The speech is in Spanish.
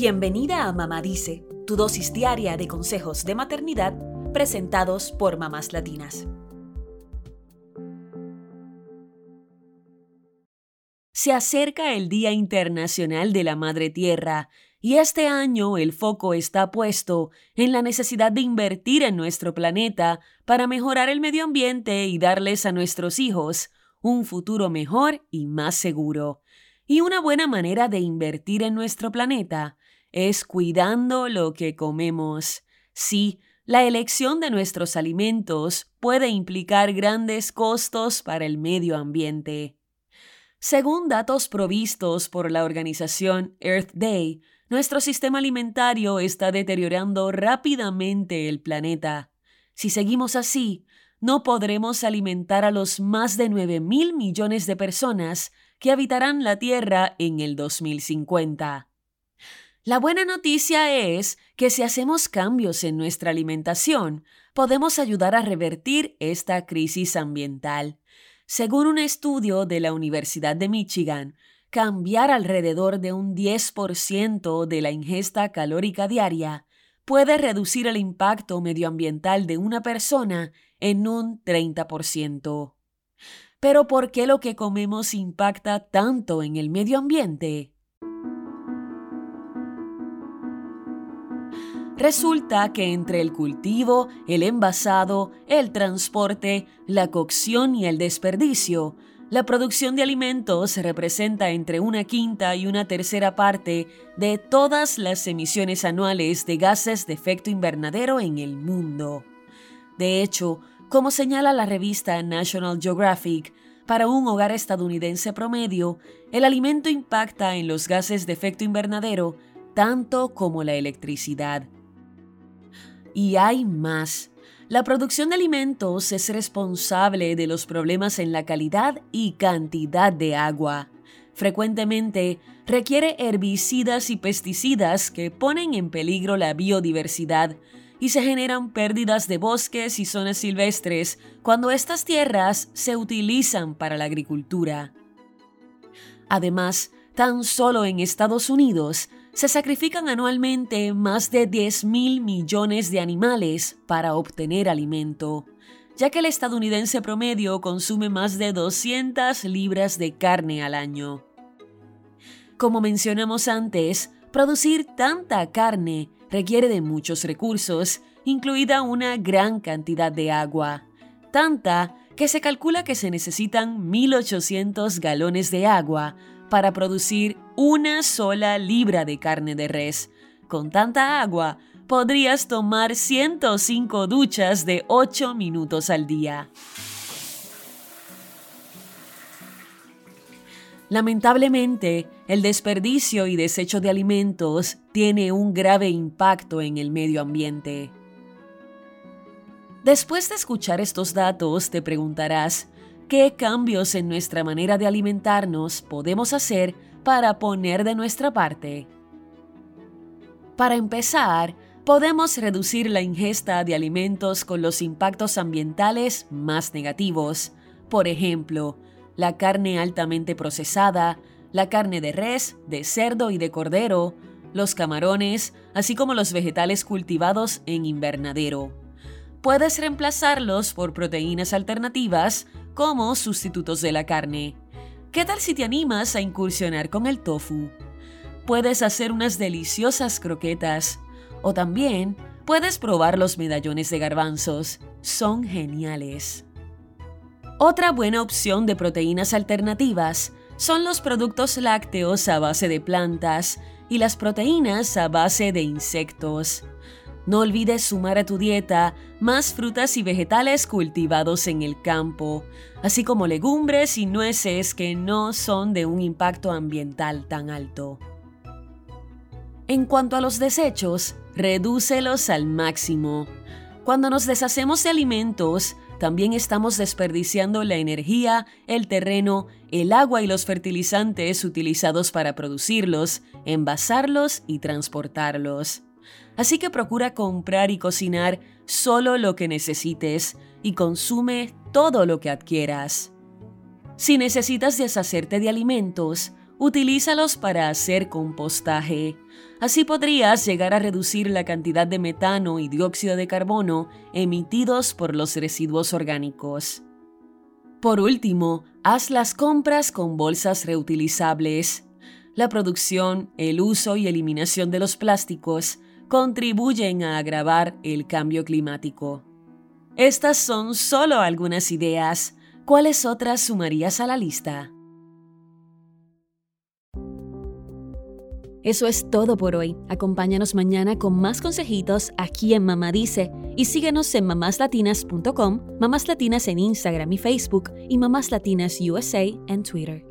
Bienvenida a Mamá Dice, tu dosis diaria de consejos de maternidad presentados por mamás latinas. Se acerca el Día Internacional de la Madre Tierra y este año el foco está puesto en la necesidad de invertir en nuestro planeta para mejorar el medio ambiente y darles a nuestros hijos un futuro mejor y más seguro. Y una buena manera de invertir en nuestro planeta es cuidando lo que comemos. Sí, la elección de nuestros alimentos puede implicar grandes costos para el medio ambiente. Según datos provistos por la organización Earth Day, nuestro sistema alimentario está deteriorando rápidamente el planeta. Si seguimos así, no podremos alimentar a los más de 9 mil millones de personas que habitarán la Tierra en el 2050. La buena noticia es que si hacemos cambios en nuestra alimentación, podemos ayudar a revertir esta crisis ambiental. Según un estudio de la Universidad de Michigan, cambiar alrededor de un 10% de la ingesta calórica diaria puede reducir el impacto medioambiental de una persona en un 30%. Pero ¿por qué lo que comemos impacta tanto en el medio ambiente? Resulta que entre el cultivo, el envasado, el transporte, la cocción y el desperdicio, la producción de alimentos representa entre una quinta y una tercera parte de todas las emisiones anuales de gases de efecto invernadero en el mundo. De hecho, como señala la revista National Geographic, para un hogar estadounidense promedio, el alimento impacta en los gases de efecto invernadero tanto como la electricidad. Y hay más. La producción de alimentos es responsable de los problemas en la calidad y cantidad de agua. Frecuentemente requiere herbicidas y pesticidas que ponen en peligro la biodiversidad y se generan pérdidas de bosques y zonas silvestres cuando estas tierras se utilizan para la agricultura. Además, tan solo en Estados Unidos se sacrifican anualmente más de 10 mil millones de animales para obtener alimento, ya que el estadounidense promedio consume más de 200 libras de carne al año. Como mencionamos antes, producir tanta carne requiere de muchos recursos, incluida una gran cantidad de agua, tanta que se calcula que se necesitan 1.800 galones de agua para producir una sola libra de carne de res. Con tanta agua, podrías tomar 105 duchas de 8 minutos al día. Lamentablemente, el desperdicio y desecho de alimentos tiene un grave impacto en el medio ambiente. Después de escuchar estos datos, te preguntarás, ¿Qué cambios en nuestra manera de alimentarnos podemos hacer para poner de nuestra parte? Para empezar, podemos reducir la ingesta de alimentos con los impactos ambientales más negativos. Por ejemplo, la carne altamente procesada, la carne de res, de cerdo y de cordero, los camarones, así como los vegetales cultivados en invernadero. Puedes reemplazarlos por proteínas alternativas como sustitutos de la carne. ¿Qué tal si te animas a incursionar con el tofu? Puedes hacer unas deliciosas croquetas o también puedes probar los medallones de garbanzos. Son geniales. Otra buena opción de proteínas alternativas son los productos lácteos a base de plantas y las proteínas a base de insectos. No olvides sumar a tu dieta más frutas y vegetales cultivados en el campo, así como legumbres y nueces que no son de un impacto ambiental tan alto. En cuanto a los desechos, redúcelos al máximo. Cuando nos deshacemos de alimentos, también estamos desperdiciando la energía, el terreno, el agua y los fertilizantes utilizados para producirlos, envasarlos y transportarlos. Así que procura comprar y cocinar solo lo que necesites y consume todo lo que adquieras. Si necesitas deshacerte de alimentos, Utilízalos para hacer compostaje. Así podrías llegar a reducir la cantidad de metano y dióxido de carbono emitidos por los residuos orgánicos. Por último, haz las compras con bolsas reutilizables. La producción, el uso y eliminación de los plásticos contribuyen a agravar el cambio climático. Estas son solo algunas ideas. ¿Cuáles otras sumarías a la lista? Eso es todo por hoy. Acompáñanos mañana con más consejitos aquí en Mamá Dice y síguenos en mamáslatinas.com, Mamás Latinas en Instagram y Facebook y Mamás Latinas USA en Twitter.